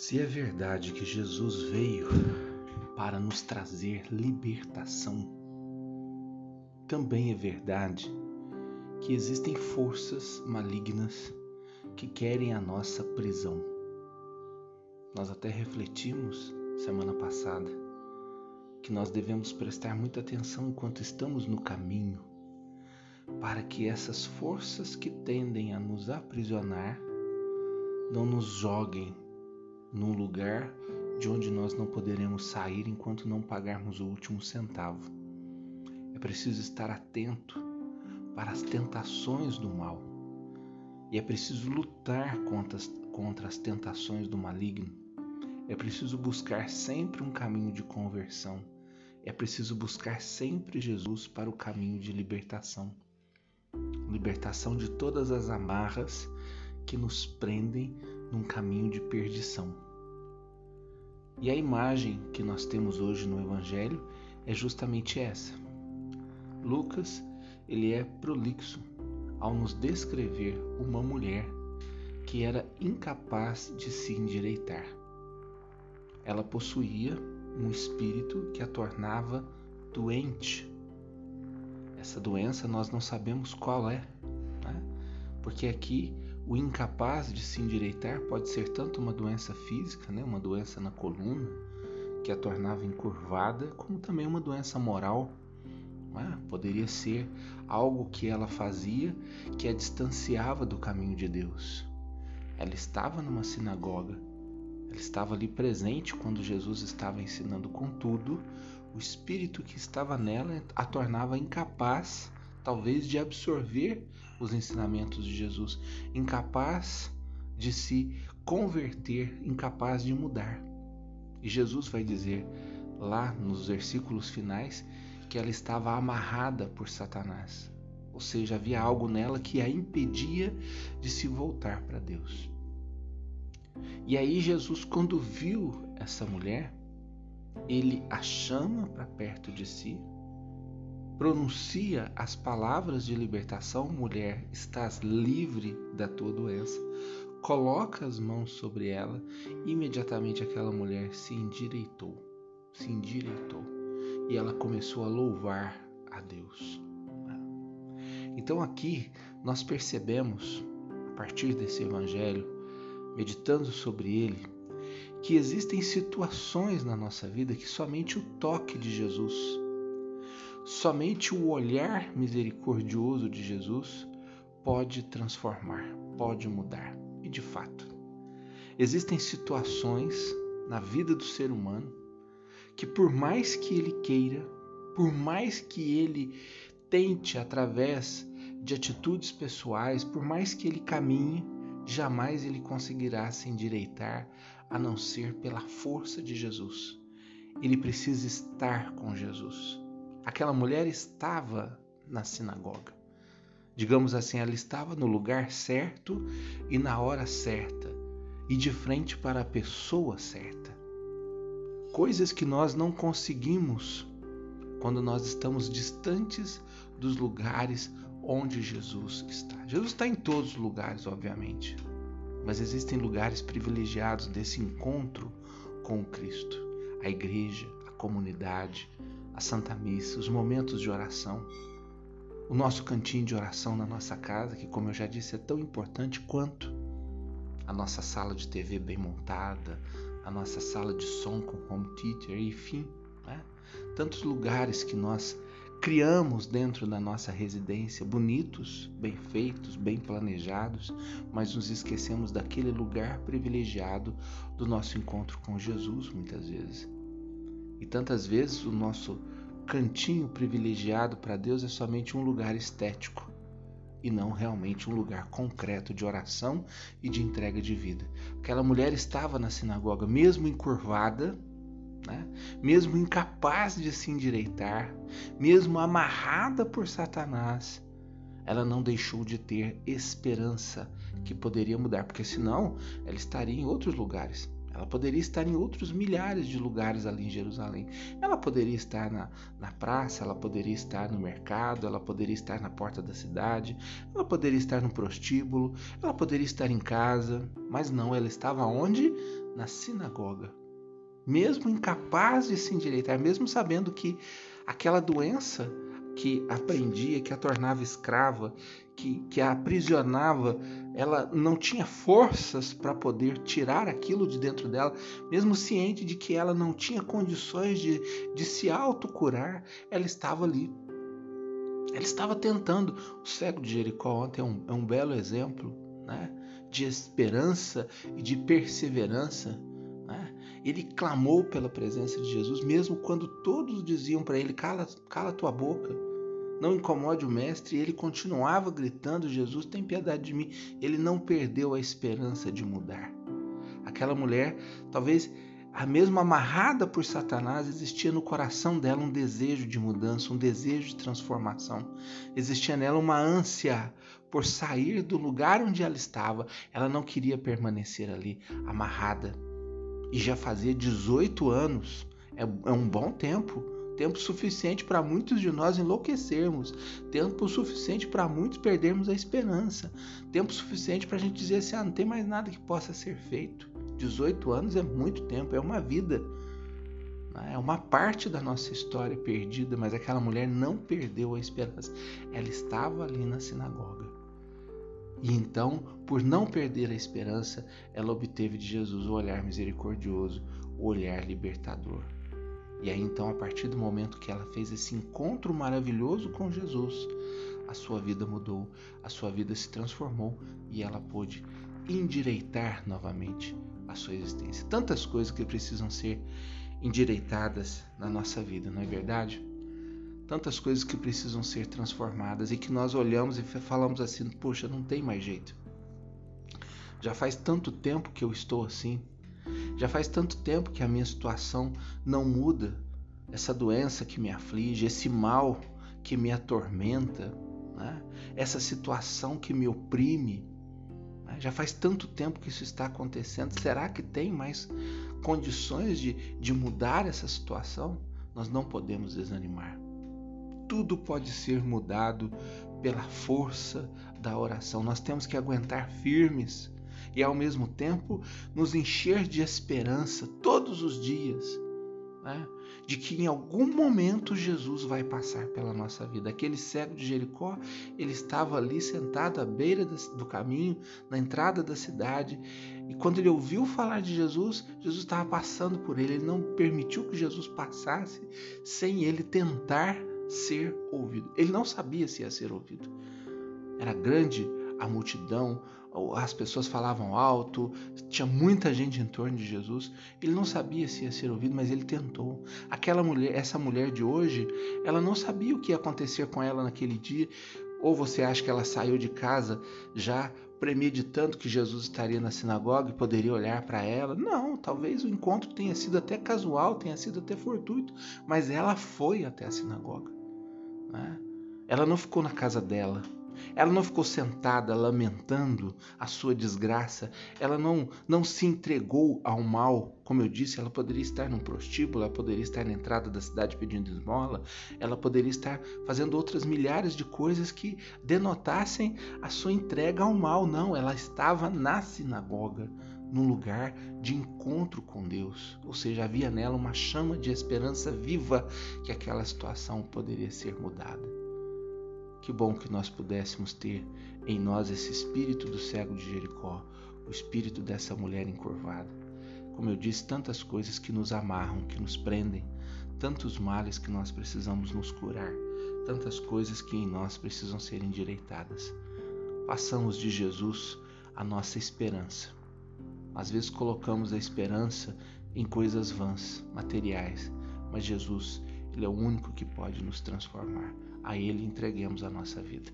Se é verdade que Jesus veio para nos trazer libertação, também é verdade que existem forças malignas que querem a nossa prisão. Nós até refletimos semana passada que nós devemos prestar muita atenção enquanto estamos no caminho, para que essas forças que tendem a nos aprisionar não nos joguem num lugar de onde nós não poderemos sair enquanto não pagarmos o último centavo. É preciso estar atento para as tentações do mal e é preciso lutar contra as, contra as tentações do maligno. É preciso buscar sempre um caminho de conversão. É preciso buscar sempre Jesus para o caminho de libertação libertação de todas as amarras que nos prendem num caminho de perdição. E a imagem que nós temos hoje no Evangelho é justamente essa. Lucas, ele é prolixo ao nos descrever uma mulher que era incapaz de se endireitar. Ela possuía um espírito que a tornava doente. Essa doença nós não sabemos qual é, né? porque aqui o incapaz de se endireitar pode ser tanto uma doença física, né, uma doença na coluna, que a tornava encurvada, como também uma doença moral. Né? Poderia ser algo que ela fazia que a distanciava do caminho de Deus. Ela estava numa sinagoga, ela estava ali presente quando Jesus estava ensinando, contudo, o espírito que estava nela a tornava incapaz, talvez, de absorver os ensinamentos de Jesus, incapaz de se converter, incapaz de mudar. E Jesus vai dizer lá nos versículos finais que ela estava amarrada por Satanás. Ou seja, havia algo nela que a impedia de se voltar para Deus. E aí Jesus, quando viu essa mulher, ele a chama para perto de si pronuncia as palavras de libertação, mulher, estás livre da tua doença. Coloca as mãos sobre ela, imediatamente aquela mulher se endireitou, se endireitou e ela começou a louvar a Deus. Então aqui nós percebemos, a partir desse evangelho, meditando sobre ele, que existem situações na nossa vida que somente o toque de Jesus Somente o olhar misericordioso de Jesus pode transformar, pode mudar. E de fato, existem situações na vida do ser humano que, por mais que ele queira, por mais que ele tente através de atitudes pessoais, por mais que ele caminhe, jamais ele conseguirá se endireitar a não ser pela força de Jesus. Ele precisa estar com Jesus. Aquela mulher estava na sinagoga. Digamos assim, ela estava no lugar certo e na hora certa, e de frente para a pessoa certa. Coisas que nós não conseguimos quando nós estamos distantes dos lugares onde Jesus está. Jesus está em todos os lugares, obviamente, mas existem lugares privilegiados desse encontro com o Cristo a igreja, a comunidade, a Santa Missa, os momentos de oração, o nosso cantinho de oração na nossa casa, que, como eu já disse, é tão importante quanto a nossa sala de TV bem montada, a nossa sala de som com home theater, enfim, né? tantos lugares que nós criamos dentro da nossa residência, bonitos, bem feitos, bem planejados, mas nos esquecemos daquele lugar privilegiado do nosso encontro com Jesus, muitas vezes. E tantas vezes o nosso cantinho privilegiado para Deus é somente um lugar estético e não realmente um lugar concreto de oração e de entrega de vida. Aquela mulher estava na sinagoga, mesmo encurvada, né? mesmo incapaz de se endireitar, mesmo amarrada por Satanás, ela não deixou de ter esperança que poderia mudar, porque senão ela estaria em outros lugares. Ela poderia estar em outros milhares de lugares ali em Jerusalém. Ela poderia estar na, na praça, ela poderia estar no mercado, ela poderia estar na porta da cidade, ela poderia estar no prostíbulo, ela poderia estar em casa, mas não, ela estava onde? na sinagoga, mesmo incapaz de se endireitar, mesmo sabendo que aquela doença que a prendia, que a tornava escrava, que, que a aprisionava, ela não tinha forças para poder tirar aquilo de dentro dela, mesmo ciente de que ela não tinha condições de, de se autocurar, ela estava ali. Ela estava tentando. O cego de Jericó ontem é um, é um belo exemplo né, de esperança e de perseverança. Ele clamou pela presença de Jesus, mesmo quando todos diziam para ele: cala, cala tua boca não incomode o mestre, e ele continuava gritando: Jesus, tem piedade de mim. Ele não perdeu a esperança de mudar. Aquela mulher, talvez a mesma amarrada por Satanás, existia no coração dela um desejo de mudança, um desejo de transformação. Existia nela uma ânsia por sair do lugar onde ela estava. Ela não queria permanecer ali, amarrada. E já fazia 18 anos. É, é um bom tempo tempo suficiente para muitos de nós enlouquecermos, tempo suficiente para muitos perdermos a esperança, tempo suficiente para a gente dizer assim: ah, não tem mais nada que possa ser feito. 18 anos é muito tempo, é uma vida. Né? É uma parte da nossa história perdida, mas aquela mulher não perdeu a esperança. Ela estava ali na sinagoga. E então, por não perder a esperança, ela obteve de Jesus o olhar misericordioso, o olhar libertador. E aí então, a partir do momento que ela fez esse encontro maravilhoso com Jesus, a sua vida mudou, a sua vida se transformou e ela pôde endireitar novamente a sua existência. Tantas coisas que precisam ser endireitadas na nossa vida, não é verdade? Tantas coisas que precisam ser transformadas e que nós olhamos e falamos assim: poxa, não tem mais jeito. Já faz tanto tempo que eu estou assim, já faz tanto tempo que a minha situação não muda. Essa doença que me aflige, esse mal que me atormenta, né? essa situação que me oprime. Né? Já faz tanto tempo que isso está acontecendo. Será que tem mais condições de, de mudar essa situação? Nós não podemos desanimar. Tudo pode ser mudado pela força da oração. Nós temos que aguentar firmes e ao mesmo tempo nos encher de esperança todos os dias, né? de que em algum momento Jesus vai passar pela nossa vida. Aquele cego de Jericó, ele estava ali sentado à beira do caminho, na entrada da cidade, e quando ele ouviu falar de Jesus, Jesus estava passando por ele. Ele não permitiu que Jesus passasse sem ele tentar ser ouvido. Ele não sabia se ia ser ouvido. Era grande a multidão, as pessoas falavam alto, tinha muita gente em torno de Jesus. Ele não sabia se ia ser ouvido, mas ele tentou. Aquela mulher, essa mulher de hoje, ela não sabia o que ia acontecer com ela naquele dia. Ou você acha que ela saiu de casa já premeditando que Jesus estaria na sinagoga e poderia olhar para ela? Não, talvez o encontro tenha sido até casual, tenha sido até fortuito, mas ela foi até a sinagoga. Né? Ela não ficou na casa dela, ela não ficou sentada lamentando a sua desgraça, ela não, não se entregou ao mal. Como eu disse, ela poderia estar num prostíbulo, ela poderia estar na entrada da cidade pedindo esmola, ela poderia estar fazendo outras milhares de coisas que denotassem a sua entrega ao mal. Não, ela estava na sinagoga, num lugar de encontro com Deus. Ou seja, havia nela uma chama de esperança viva que aquela situação poderia ser mudada. Que bom que nós pudéssemos ter em nós esse espírito do cego de Jericó, o espírito dessa mulher encurvada. Como eu disse, tantas coisas que nos amarram, que nos prendem, tantos males que nós precisamos nos curar, tantas coisas que em nós precisam ser endireitadas. Façamos de Jesus a nossa esperança. Às vezes colocamos a esperança em coisas vãs, materiais, mas Jesus, Ele é o único que pode nos transformar a Ele entreguemos a nossa vida.